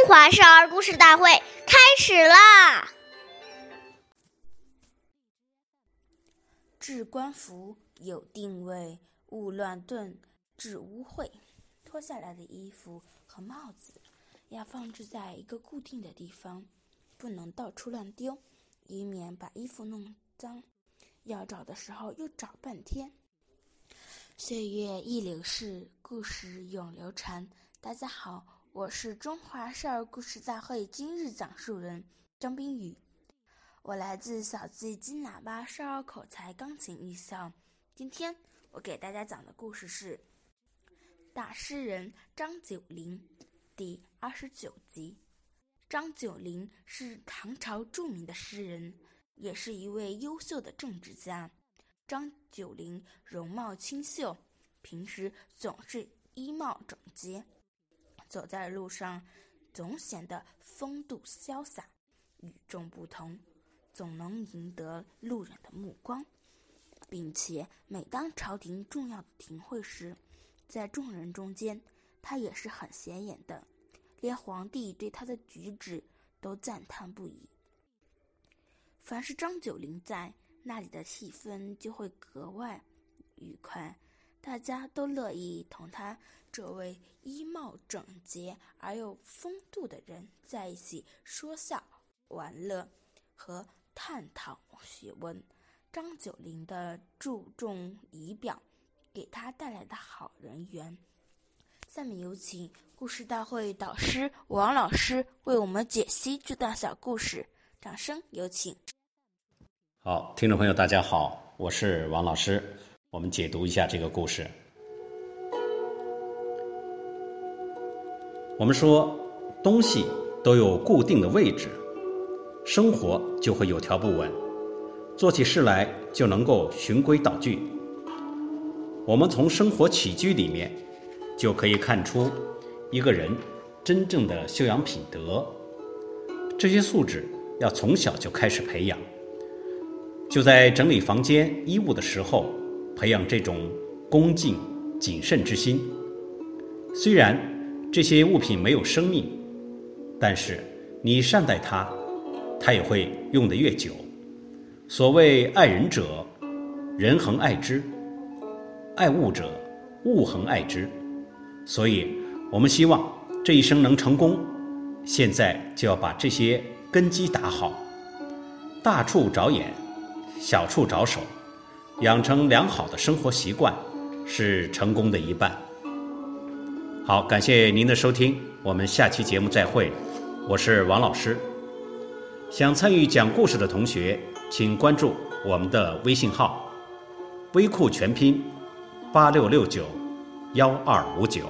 中华少儿故事大会开始啦！置冠服有定位，勿乱顿，致污秽。脱下来的衣服和帽子要放置在一个固定的地方，不能到处乱丢，以免把衣服弄脏。要找的时候又找半天。岁月易流逝，故事永流传。大家好，我是中华少儿故事大会今日讲述人张冰雨，我来自小记金喇叭少儿口才钢琴艺校。今天我给大家讲的故事是《大诗人张九龄》第二十九集。张九龄是唐朝著名的诗人，也是一位优秀的政治家。张九龄容貌清秀，平时总是衣帽整洁，走在路上总显得风度潇洒、与众不同，总能赢得路人的目光，并且每当朝廷重要的庭会时，在众人中间，他也是很显眼的，连皇帝对他的举止都赞叹不已。凡是张九龄在。那里的气氛就会格外愉快，大家都乐意同他这位衣帽整洁而又风度的人在一起说笑、玩乐和探讨学问。张九龄的注重仪表，给他带来的好人缘。下面有请故事大会导师王老师为我们解析这段小故事，掌声有请。好，听众朋友，大家好，我是王老师。我们解读一下这个故事。我们说，东西都有固定的位置，生活就会有条不紊，做起事来就能够循规蹈矩。我们从生活起居里面就可以看出一个人真正的修养品德。这些素质要从小就开始培养。就在整理房间衣物的时候，培养这种恭敬谨慎之心。虽然这些物品没有生命，但是你善待它，它也会用得越久。所谓爱人者，人恒爱之；爱物者，物恒爱之。所以，我们希望这一生能成功，现在就要把这些根基打好，大处着眼。小处着手，养成良好的生活习惯，是成功的一半。好，感谢您的收听，我们下期节目再会。我是王老师。想参与讲故事的同学，请关注我们的微信号“微库全拼八六六九幺二五九”。